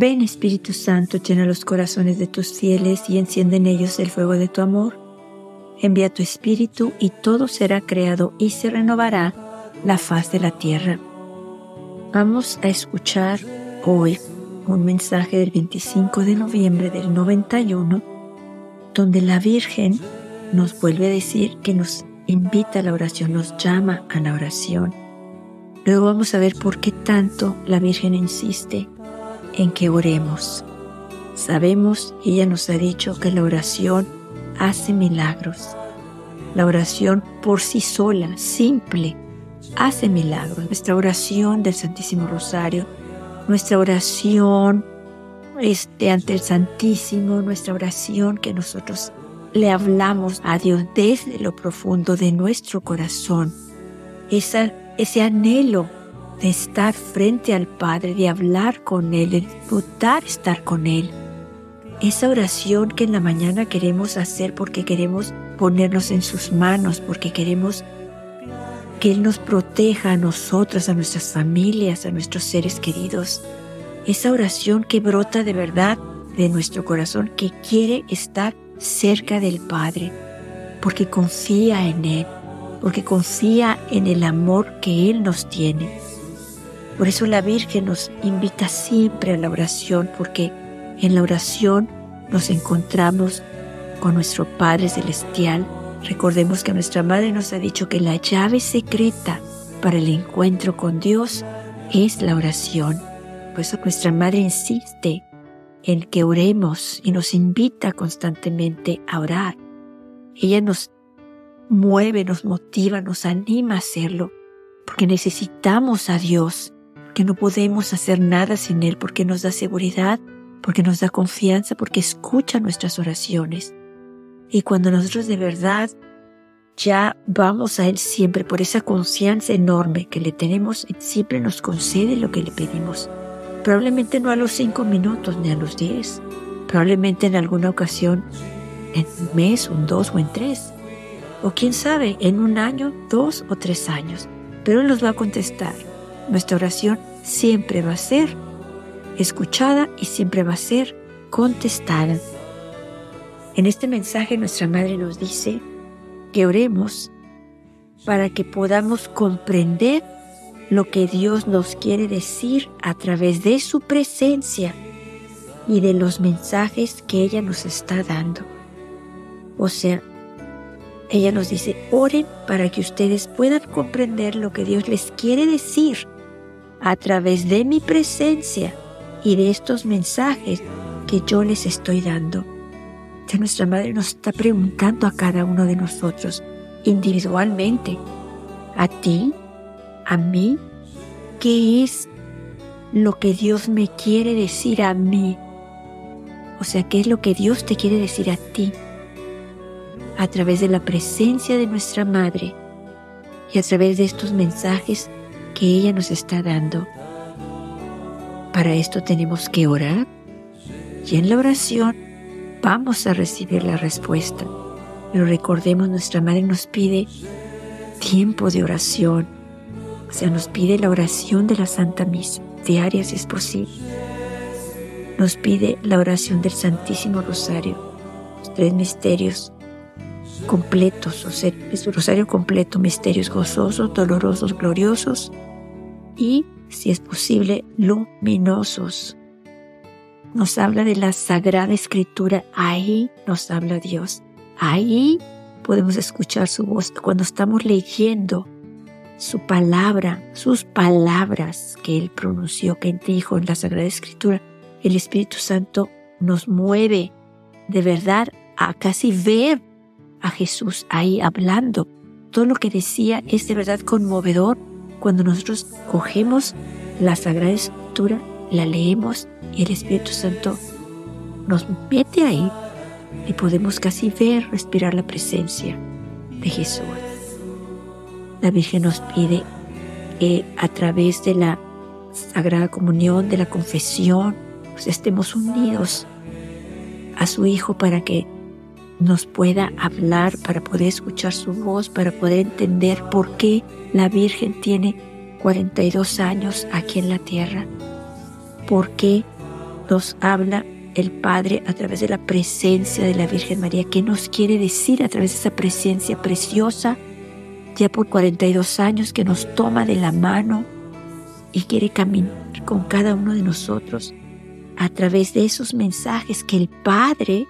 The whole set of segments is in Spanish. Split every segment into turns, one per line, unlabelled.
Ven Espíritu Santo, llena los corazones de tus fieles y enciende en ellos el fuego de tu amor. Envía tu Espíritu y todo será creado y se renovará la faz de la tierra. Vamos a escuchar hoy un mensaje del 25 de noviembre del 91, donde la Virgen nos vuelve a decir que nos invita a la oración, nos llama a la oración. Luego vamos a ver por qué tanto la Virgen insiste en que oremos. Sabemos, ella nos ha dicho que la oración hace milagros. La oración por sí sola, simple, hace milagros. Nuestra oración del Santísimo Rosario, nuestra oración este, ante el Santísimo, nuestra oración que nosotros le hablamos a Dios desde lo profundo de nuestro corazón. Esa, ese anhelo de estar frente al Padre, de hablar con Él, de disfrutar estar con Él. Esa oración que en la mañana queremos hacer porque queremos ponernos en sus manos, porque queremos que Él nos proteja a nosotros, a nuestras familias, a nuestros seres queridos. Esa oración que brota de verdad de nuestro corazón, que quiere estar cerca del Padre, porque confía en Él, porque confía en el amor que Él nos tiene. Por eso la Virgen nos invita siempre a la oración, porque en la oración nos encontramos con nuestro Padre Celestial. Recordemos que nuestra Madre nos ha dicho que la llave secreta para el encuentro con Dios es la oración. Por eso nuestra Madre insiste en que oremos y nos invita constantemente a orar. Ella nos mueve, nos motiva, nos anima a hacerlo, porque necesitamos a Dios que no podemos hacer nada sin Él, porque nos da seguridad, porque nos da confianza, porque escucha nuestras oraciones. Y cuando nosotros de verdad ya vamos a Él siempre por esa confianza enorme que le tenemos, Él siempre nos concede lo que le pedimos. Probablemente no a los cinco minutos ni a los diez, probablemente en alguna ocasión en un mes, un dos o en tres. O quién sabe, en un año, dos o tres años. Pero Él nos va a contestar nuestra oración siempre va a ser escuchada y siempre va a ser contestada. En este mensaje nuestra Madre nos dice que oremos para que podamos comprender lo que Dios nos quiere decir a través de su presencia y de los mensajes que ella nos está dando. O sea, ella nos dice, oren para que ustedes puedan comprender lo que Dios les quiere decir a través de mi presencia y de estos mensajes que yo les estoy dando. Ya nuestra Madre nos está preguntando a cada uno de nosotros individualmente, a ti, a mí, qué es lo que Dios me quiere decir a mí. O sea, qué es lo que Dios te quiere decir a ti a través de la presencia de nuestra Madre y a través de estos mensajes que ella nos está dando. Para esto tenemos que orar y en la oración vamos a recibir la respuesta. Pero recordemos, nuestra Madre nos pide tiempo de oración. O sea, nos pide la oración de la Santa Misa, diaria si es posible. Nos pide la oración del Santísimo Rosario, los tres misterios completos, o sea, es un rosario completo, misterios gozosos, dolorosos, gloriosos y, si es posible, luminosos. Nos habla de la Sagrada Escritura, ahí nos habla Dios, ahí podemos escuchar su voz cuando estamos leyendo su palabra, sus palabras que Él pronunció, que dijo en la Sagrada Escritura. El Espíritu Santo nos mueve de verdad a casi ver a Jesús ahí hablando. Todo lo que decía es de verdad conmovedor cuando nosotros cogemos la Sagrada Escritura, la leemos y el Espíritu Santo nos mete ahí y podemos casi ver, respirar la presencia de Jesús. La Virgen nos pide que a través de la Sagrada Comunión, de la confesión, pues estemos unidos a su Hijo para que nos pueda hablar, para poder escuchar su voz, para poder entender por qué la Virgen tiene 42 años aquí en la tierra, por qué nos habla el Padre a través de la presencia de la Virgen María. ¿Qué nos quiere decir a través de esa presencia preciosa? Ya por 42 años que nos toma de la mano y quiere caminar con cada uno de nosotros a través de esos mensajes que el Padre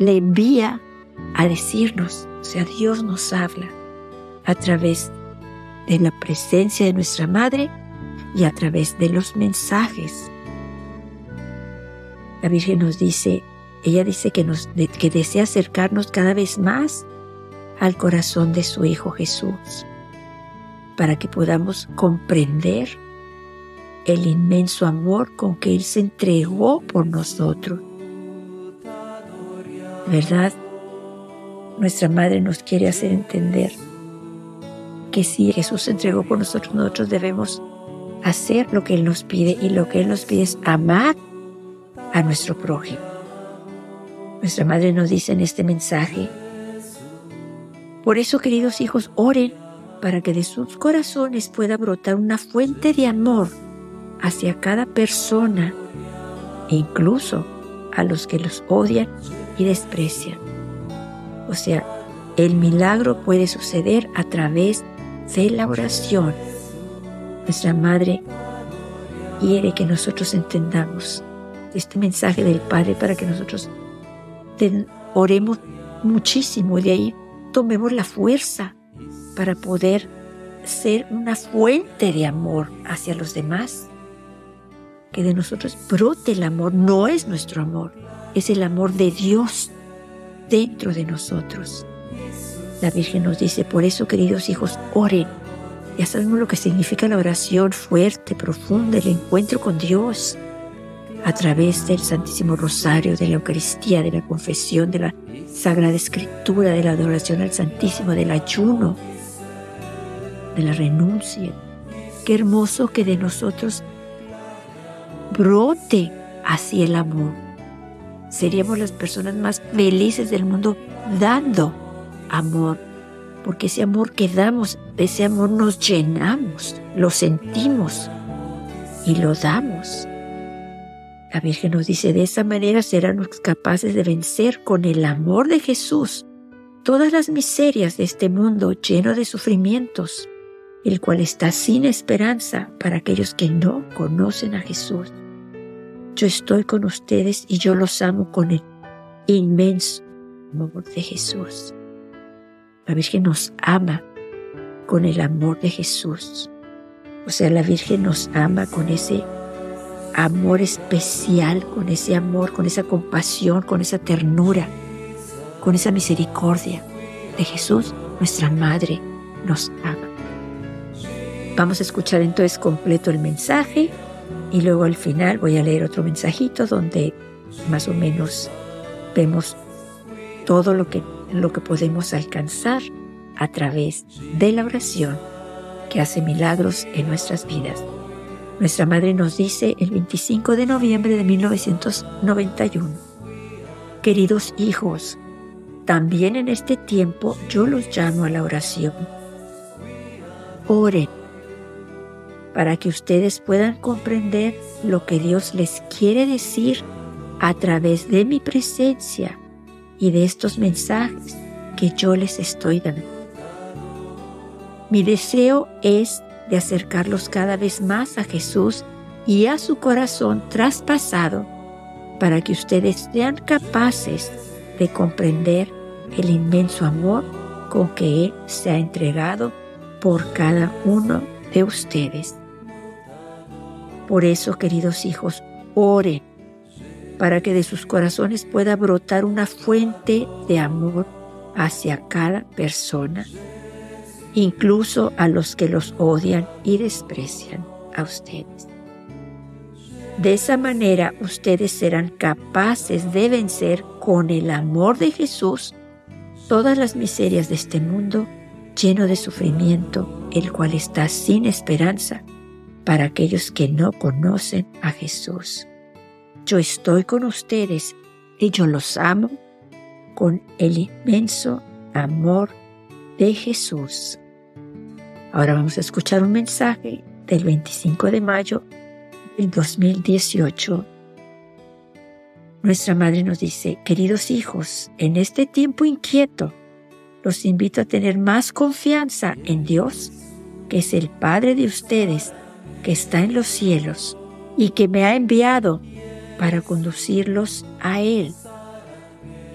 le envía a decirnos. O sea, Dios nos habla a través de la presencia de nuestra Madre y a través de los mensajes. La Virgen nos dice, ella dice que, nos, que desea acercarnos cada vez más al corazón de su Hijo Jesús, para que podamos comprender el inmenso amor con que Él se entregó por nosotros. ¿Verdad? Nuestra Madre nos quiere hacer entender que si Jesús se entregó por nosotros, nosotros debemos hacer lo que Él nos pide y lo que Él nos pide es amar a nuestro prójimo. Nuestra Madre nos dice en este mensaje, por eso queridos hijos, oren para que de sus corazones pueda brotar una fuente de amor hacia cada persona e incluso a los que los odian y. O sea, el milagro puede suceder a través de la oración. Nuestra Madre quiere que nosotros entendamos este mensaje del Padre para que nosotros oremos muchísimo y de ahí tomemos la fuerza para poder ser una fuente de amor hacia los demás. Que de nosotros brote el amor, no es nuestro amor, es el amor de Dios dentro de nosotros. La Virgen nos dice, por eso queridos hijos, oren. Ya sabemos lo que significa la oración fuerte, profunda, el encuentro con Dios a través del Santísimo Rosario, de la Eucaristía, de la confesión, de la Sagrada Escritura, de la adoración al Santísimo, del ayuno, de la renuncia. Qué hermoso que de nosotros brote así el amor. Seríamos las personas más felices del mundo dando amor, porque ese amor que damos, de ese amor nos llenamos, lo sentimos y lo damos. La Virgen nos dice, de esa manera serán capaces de vencer con el amor de Jesús todas las miserias de este mundo lleno de sufrimientos, el cual está sin esperanza para aquellos que no conocen a Jesús. Yo estoy con ustedes y yo los amo con el inmenso amor de Jesús. La Virgen nos ama con el amor de Jesús. O sea, la Virgen nos ama con ese amor especial, con ese amor, con esa compasión, con esa ternura, con esa misericordia de Jesús, nuestra Madre nos ama. Vamos a escuchar entonces completo el mensaje y luego al final voy a leer otro mensajito donde más o menos vemos todo lo que, lo que podemos alcanzar a través de la oración que hace milagros en nuestras vidas. Nuestra madre nos dice el 25 de noviembre de 1991, Queridos hijos, también en este tiempo yo los llamo a la oración. Oren para que ustedes puedan comprender lo que Dios les quiere decir a través de mi presencia y de estos mensajes que yo les estoy dando. Mi deseo es de acercarlos cada vez más a Jesús y a su corazón traspasado para que ustedes sean capaces de comprender el inmenso amor con que Él se ha entregado por cada uno de ustedes. Por eso, queridos hijos, oren para que de sus corazones pueda brotar una fuente de amor hacia cada persona incluso a los que los odian y desprecian a ustedes. De esa manera ustedes serán capaces de vencer con el amor de Jesús todas las miserias de este mundo lleno de sufrimiento, el cual está sin esperanza para aquellos que no conocen a Jesús. Yo estoy con ustedes y yo los amo con el inmenso amor de Jesús. Ahora vamos a escuchar un mensaje del 25 de mayo del 2018 Nuestra madre nos dice, queridos hijos, en este tiempo inquieto, los invito a tener más confianza en Dios, que es el Padre de ustedes, que está en los cielos y que me ha enviado para conducirlos a Él.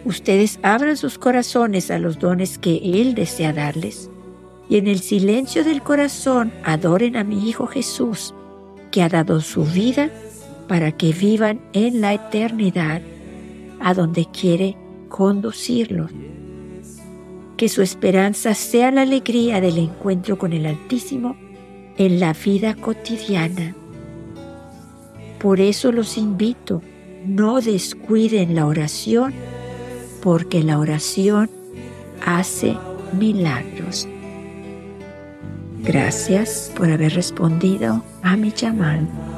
Ustedes abran sus corazones a los dones que Él desea darles y en el silencio del corazón adoren a mi Hijo Jesús, que ha dado su vida para que vivan en la eternidad, a donde quiere conducirlos. Que su esperanza sea la alegría del encuentro con el Altísimo en la vida cotidiana. Por eso los invito, no descuiden la oración, porque la oración hace milagros. Gracias por haber respondido a mi llamado.